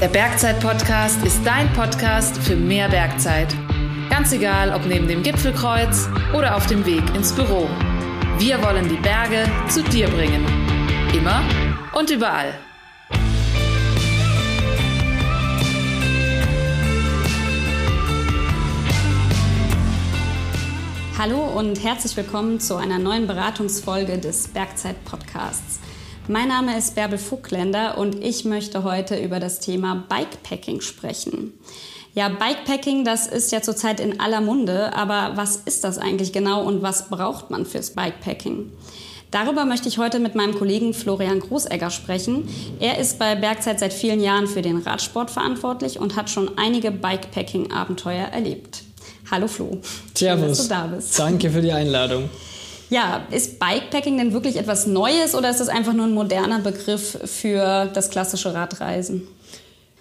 Der Bergzeit-Podcast ist dein Podcast für mehr Bergzeit. Ganz egal, ob neben dem Gipfelkreuz oder auf dem Weg ins Büro. Wir wollen die Berge zu dir bringen. Immer und überall. Hallo und herzlich willkommen zu einer neuen Beratungsfolge des Bergzeit Podcasts. Mein Name ist Bärbel Fuckländer und ich möchte heute über das Thema Bikepacking sprechen. Ja, Bikepacking, das ist ja zurzeit in aller Munde, aber was ist das eigentlich genau und was braucht man fürs Bikepacking? Darüber möchte ich heute mit meinem Kollegen Florian Großegger sprechen. Er ist bei Bergzeit seit vielen Jahren für den Radsport verantwortlich und hat schon einige Bikepacking-Abenteuer erlebt. Hallo Flo. Servus. Schön, dass du da bist. Danke für die Einladung. Ja, ist Bikepacking denn wirklich etwas Neues oder ist das einfach nur ein moderner Begriff für das klassische Radreisen?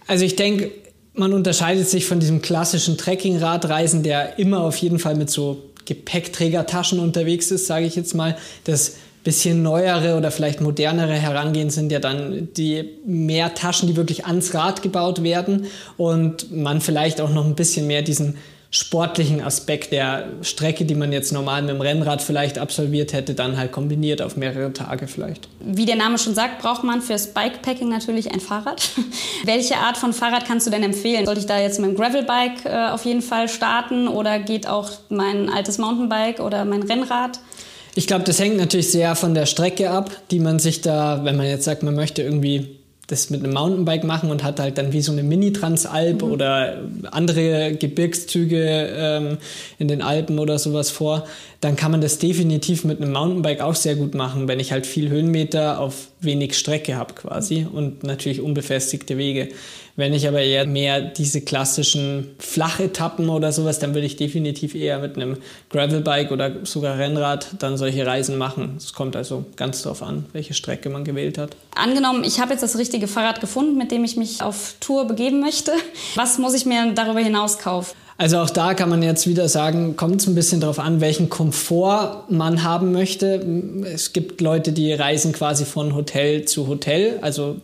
Also ich denke, man unterscheidet sich von diesem klassischen Trekking-Radreisen, der immer auf jeden Fall mit so Gepäckträgertaschen unterwegs ist, sage ich jetzt mal. Das bisschen neuere oder vielleicht modernere Herangehen sind ja dann die mehr Taschen, die wirklich ans Rad gebaut werden und man vielleicht auch noch ein bisschen mehr diesen sportlichen Aspekt der Strecke, die man jetzt normal mit dem Rennrad vielleicht absolviert hätte, dann halt kombiniert auf mehrere Tage vielleicht. Wie der Name schon sagt, braucht man fürs Bikepacking natürlich ein Fahrrad. Welche Art von Fahrrad kannst du denn empfehlen? Sollte ich da jetzt mit dem Gravelbike äh, auf jeden Fall starten oder geht auch mein altes Mountainbike oder mein Rennrad? Ich glaube, das hängt natürlich sehr von der Strecke ab, die man sich da, wenn man jetzt sagt, man möchte irgendwie das mit einem Mountainbike machen und hat halt dann wie so eine Mini-Transalp mhm. oder andere Gebirgszüge ähm, in den Alpen oder sowas vor, dann kann man das definitiv mit einem Mountainbike auch sehr gut machen, wenn ich halt viel Höhenmeter auf wenig Strecke habe quasi und natürlich unbefestigte Wege. Wenn ich aber eher mehr diese klassischen Flachetappen oder sowas, dann würde ich definitiv eher mit einem Gravelbike oder sogar Rennrad dann solche Reisen machen. Es kommt also ganz darauf an, welche Strecke man gewählt hat. Angenommen, ich habe jetzt das richtige Fahrrad gefunden, mit dem ich mich auf Tour begeben möchte. Was muss ich mir darüber hinaus kaufen? Also auch da kann man jetzt wieder sagen, kommt es ein bisschen darauf an, welchen Komfort man haben möchte. Es gibt Leute, die reisen quasi von Hotel zu Hotel, also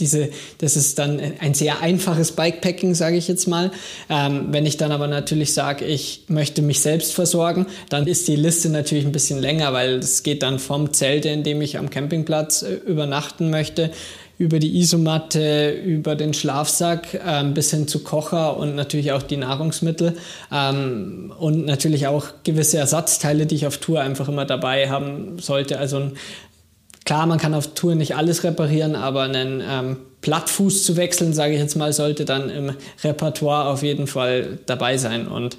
diese, das ist dann ein sehr einfaches Bikepacking, sage ich jetzt mal. Ähm, wenn ich dann aber natürlich sage, ich möchte mich selbst versorgen, dann ist die Liste natürlich ein bisschen länger, weil es geht dann vom Zelt, in dem ich am Campingplatz äh, übernachten möchte, über die Isomatte, über den Schlafsack ähm, bis hin zu Kocher und natürlich auch die Nahrungsmittel ähm, und natürlich auch gewisse Ersatzteile, die ich auf Tour einfach immer dabei haben sollte. Also ein Klar, man kann auf Tour nicht alles reparieren, aber einen ähm, Plattfuß zu wechseln, sage ich jetzt mal, sollte dann im Repertoire auf jeden Fall dabei sein. Und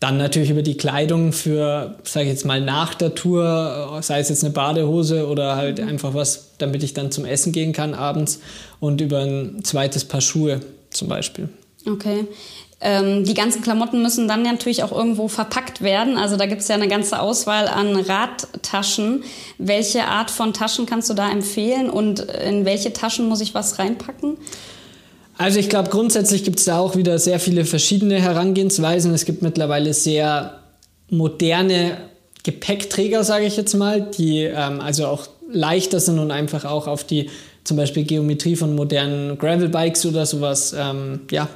dann natürlich über die Kleidung für, sage ich jetzt mal, nach der Tour, sei es jetzt eine Badehose oder halt einfach was, damit ich dann zum Essen gehen kann abends und über ein zweites Paar Schuhe zum Beispiel. Okay. Ähm, die ganzen Klamotten müssen dann natürlich auch irgendwo verpackt werden. Also da gibt es ja eine ganze Auswahl an Radtaschen. Welche Art von Taschen kannst du da empfehlen und in welche Taschen muss ich was reinpacken? Also ich glaube, grundsätzlich gibt es da auch wieder sehr viele verschiedene Herangehensweisen. Es gibt mittlerweile sehr moderne Gepäckträger, sage ich jetzt mal, die ähm, also auch leichter sind und einfach auch auf die zum Beispiel Geometrie von modernen Gravelbikes oder sowas ähm, ja,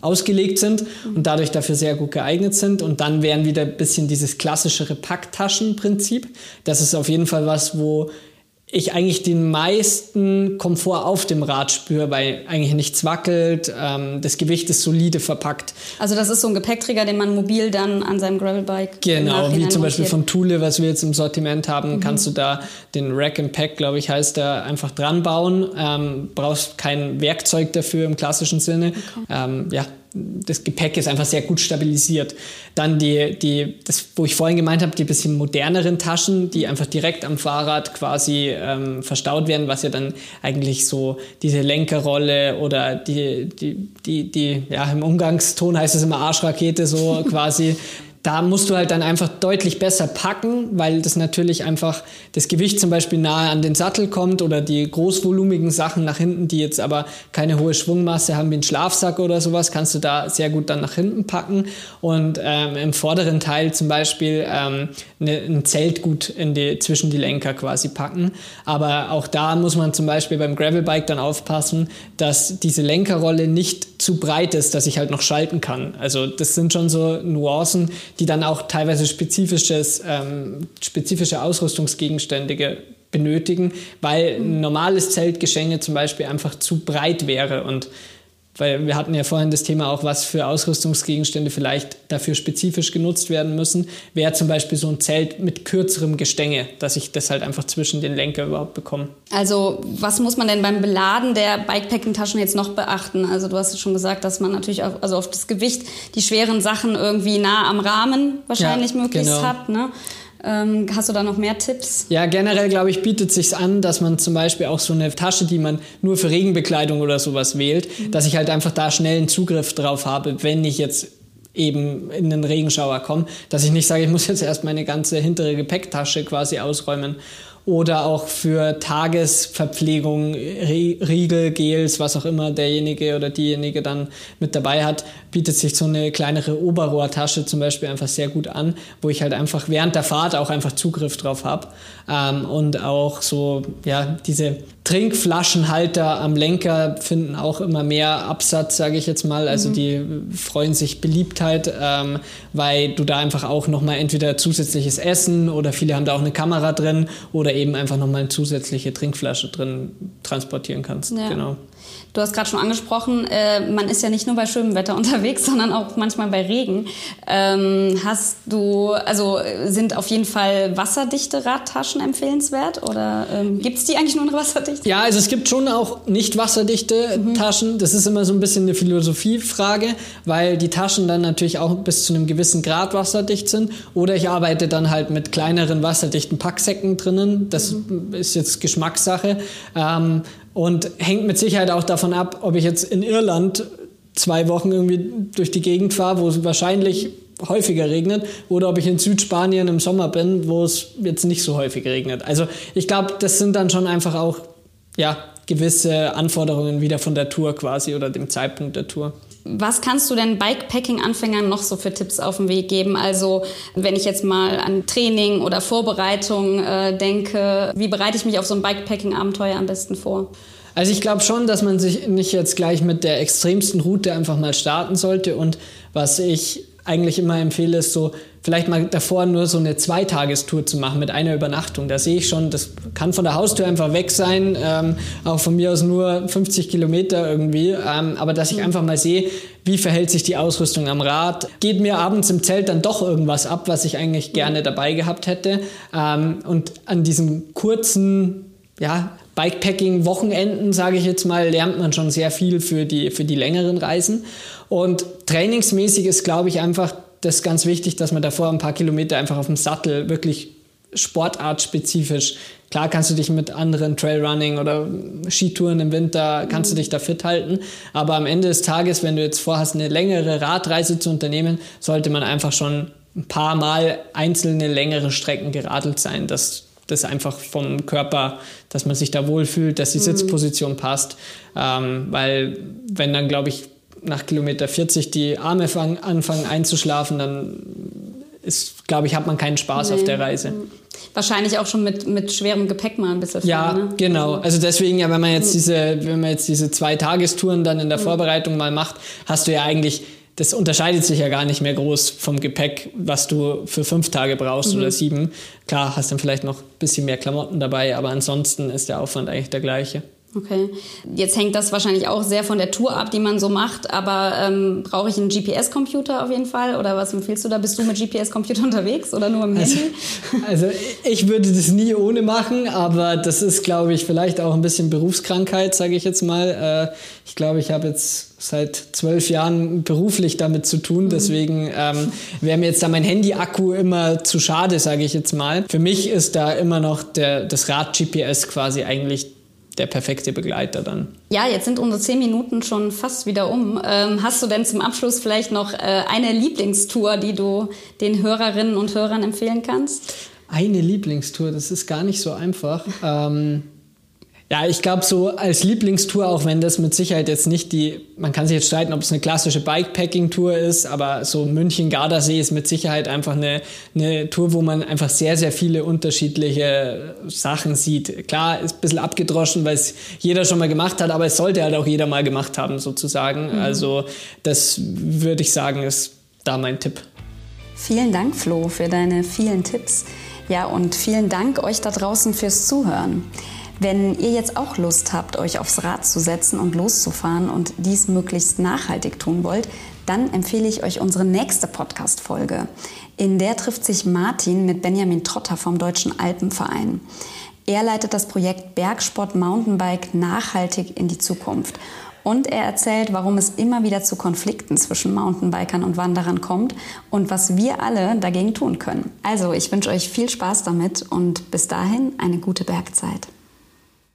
ausgelegt sind und dadurch dafür sehr gut geeignet sind. Und dann wären wieder ein bisschen dieses klassischere Packtaschenprinzip. Das ist auf jeden Fall was, wo ich eigentlich den meisten Komfort auf dem Rad spüre, weil eigentlich nichts wackelt, ähm, das Gewicht ist solide verpackt. Also das ist so ein Gepäckträger, den man mobil dann an seinem Gravelbike Genau, wie zum Beispiel von Thule, was wir jetzt im Sortiment haben, mhm. kannst du da den Rack and Pack, glaube ich, heißt der, einfach dran bauen. Ähm, brauchst kein Werkzeug dafür im klassischen Sinne. Okay. Ähm, ja, das Gepäck ist einfach sehr gut stabilisiert. Dann die, die, das, wo ich vorhin gemeint habe, die bisschen moderneren Taschen, die einfach direkt am Fahrrad quasi ähm, verstaut werden, was ja dann eigentlich so diese Lenkerrolle oder die, die, die, die, ja, im Umgangston heißt es immer Arschrakete so quasi da musst du halt dann einfach deutlich besser packen, weil das natürlich einfach das Gewicht zum Beispiel nahe an den Sattel kommt oder die großvolumigen Sachen nach hinten, die jetzt aber keine hohe Schwungmasse haben wie ein Schlafsack oder sowas, kannst du da sehr gut dann nach hinten packen und ähm, im vorderen Teil zum Beispiel ähm, ne, ein Zelt gut in die, zwischen die Lenker quasi packen. Aber auch da muss man zum Beispiel beim Gravelbike dann aufpassen, dass diese Lenkerrolle nicht zu breit ist, dass ich halt noch schalten kann. Also das sind schon so Nuancen, die dann auch teilweise spezifisches, ähm, spezifische Ausrüstungsgegenstände benötigen, weil ein normales Zeltgeschenke zum Beispiel einfach zu breit wäre und weil wir hatten ja vorhin das Thema auch, was für Ausrüstungsgegenstände vielleicht dafür spezifisch genutzt werden müssen, wäre zum Beispiel so ein Zelt mit kürzerem Gestänge, dass ich das halt einfach zwischen den Lenker überhaupt bekomme. Also was muss man denn beim Beladen der Bikepacking-Taschen jetzt noch beachten? Also du hast ja schon gesagt, dass man natürlich auch, also auf das Gewicht die schweren Sachen irgendwie nah am Rahmen wahrscheinlich ja, möglichst genau. hat. Ne? Ähm, hast du da noch mehr Tipps? Ja, generell glaube ich, bietet sich an, dass man zum Beispiel auch so eine Tasche, die man nur für Regenbekleidung oder sowas wählt, mhm. dass ich halt einfach da schnell einen Zugriff drauf habe, wenn ich jetzt eben in den Regenschauer komme, dass ich nicht sage, ich muss jetzt erst meine ganze hintere Gepäcktasche quasi ausräumen oder auch für Tagesverpflegung, Riegel, Gels, was auch immer derjenige oder diejenige dann mit dabei hat, bietet sich so eine kleinere Oberrohrtasche zum Beispiel einfach sehr gut an, wo ich halt einfach während der Fahrt auch einfach Zugriff drauf habe. Ähm, und auch so, ja, diese Trinkflaschenhalter am Lenker finden auch immer mehr Absatz, sage ich jetzt mal. Also mhm. die freuen sich Beliebtheit, ähm, weil du da einfach auch nochmal entweder zusätzliches Essen oder viele haben da auch eine Kamera drin oder eben einfach nochmal eine zusätzliche Trinkflasche drin transportieren kannst. Ja. Genau. Du hast gerade schon angesprochen, äh, man ist ja nicht nur bei schönem Wetter unterwegs, sondern auch manchmal bei Regen. Ähm, hast du, also sind auf jeden Fall wasserdichte Radtaschen empfehlenswert oder ähm, gibt es die eigentlich nur in wasserdicht? Ja, also es gibt schon auch nicht wasserdichte mhm. Taschen. Das ist immer so ein bisschen eine Philosophiefrage, weil die Taschen dann natürlich auch bis zu einem gewissen Grad wasserdicht sind. Oder ich arbeite dann halt mit kleineren wasserdichten Packsäcken drinnen. Das mhm. ist jetzt Geschmackssache. Ähm, und hängt mit Sicherheit auch davon ab, ob ich jetzt in Irland zwei Wochen irgendwie durch die Gegend fahre, wo es wahrscheinlich häufiger regnet, oder ob ich in Südspanien im Sommer bin, wo es jetzt nicht so häufig regnet. Also ich glaube, das sind dann schon einfach auch ja, gewisse Anforderungen wieder von der Tour quasi oder dem Zeitpunkt der Tour. Was kannst du denn Bikepacking-Anfängern noch so für Tipps auf den Weg geben? Also wenn ich jetzt mal an Training oder Vorbereitung äh, denke, wie bereite ich mich auf so ein Bikepacking-Abenteuer am besten vor? Also ich glaube schon, dass man sich nicht jetzt gleich mit der extremsten Route einfach mal starten sollte. Und was ich eigentlich immer empfehle, ist so vielleicht mal davor nur so eine Zweitagestour zu machen mit einer Übernachtung. Da sehe ich schon, das kann von der Haustür einfach weg sein, ähm, auch von mir aus nur 50 Kilometer irgendwie. Ähm, aber dass ich einfach mal sehe, wie verhält sich die Ausrüstung am Rad? Geht mir abends im Zelt dann doch irgendwas ab, was ich eigentlich gerne dabei gehabt hätte? Ähm, und an diesem kurzen ja, Bikepacking-Wochenenden, sage ich jetzt mal, lernt man schon sehr viel für die, für die längeren Reisen. Und trainingsmäßig ist, glaube ich, einfach das ganz wichtig, dass man davor ein paar Kilometer einfach auf dem Sattel wirklich sportartspezifisch. Klar kannst du dich mit anderen Trailrunning oder Skitouren im Winter, kannst du dich da fit halten. Aber am Ende des Tages, wenn du jetzt vorhast, eine längere Radreise zu unternehmen, sollte man einfach schon ein paar Mal einzelne längere Strecken geradelt sein. Das, das einfach vom Körper, dass man sich da wohlfühlt, dass die mhm. Sitzposition passt. Ähm, weil wenn dann, glaube ich, nach Kilometer 40 die Arme fang, anfangen einzuschlafen, dann ist, glaube ich, hat man keinen Spaß nee. auf der Reise. Wahrscheinlich auch schon mit, mit schwerem Gepäck mal ein bisschen. Ja, fahren, ne? genau. Also, also deswegen ja, wenn man jetzt diese, wenn man jetzt diese zwei Tagestouren dann in der mhm. Vorbereitung mal macht, hast du ja eigentlich das unterscheidet sich ja gar nicht mehr groß vom Gepäck, was du für fünf Tage brauchst mhm. oder sieben. Klar, hast dann vielleicht noch ein bisschen mehr Klamotten dabei, aber ansonsten ist der Aufwand eigentlich der gleiche. Okay. Jetzt hängt das wahrscheinlich auch sehr von der Tour ab, die man so macht, aber ähm, brauche ich einen GPS-Computer auf jeden Fall? Oder was empfiehlst du da? Bist du mit GPS-Computer unterwegs oder nur im also, Handy? Also ich würde das nie ohne machen, aber das ist, glaube ich, vielleicht auch ein bisschen Berufskrankheit, sage ich jetzt mal. Äh, ich glaube, ich habe jetzt seit zwölf Jahren beruflich damit zu tun. Mhm. Deswegen ähm, wäre mir jetzt da mein Handy-Akku immer zu schade, sage ich jetzt mal. Für mich ist da immer noch der, das Rad-GPS quasi eigentlich der perfekte Begleiter dann. Ja, jetzt sind unsere zehn Minuten schon fast wieder um. Ähm, hast du denn zum Abschluss vielleicht noch äh, eine Lieblingstour, die du den Hörerinnen und Hörern empfehlen kannst? Eine Lieblingstour, das ist gar nicht so einfach. ähm, ja, ich glaube, so als Lieblingstour, auch wenn das mit Sicherheit jetzt nicht die, man kann sich jetzt streiten, ob es eine klassische Bikepacking-Tour ist, aber so München-Gardasee ist mit Sicherheit einfach eine, eine Tour, wo man einfach sehr, sehr viele unterschiedliche Sachen sieht. Klar, ist ein bisschen abgedroschen, weil es jeder schon mal gemacht hat, aber es sollte halt auch jeder mal gemacht haben, sozusagen. Mhm. Also, das würde ich sagen, ist da mein Tipp. Vielen Dank, Flo, für deine vielen Tipps. Ja, und vielen Dank euch da draußen fürs Zuhören. Wenn ihr jetzt auch Lust habt, euch aufs Rad zu setzen und loszufahren und dies möglichst nachhaltig tun wollt, dann empfehle ich euch unsere nächste Podcast-Folge. In der trifft sich Martin mit Benjamin Trotter vom Deutschen Alpenverein. Er leitet das Projekt Bergsport Mountainbike nachhaltig in die Zukunft. Und er erzählt, warum es immer wieder zu Konflikten zwischen Mountainbikern und Wanderern kommt und was wir alle dagegen tun können. Also, ich wünsche euch viel Spaß damit und bis dahin eine gute Bergzeit.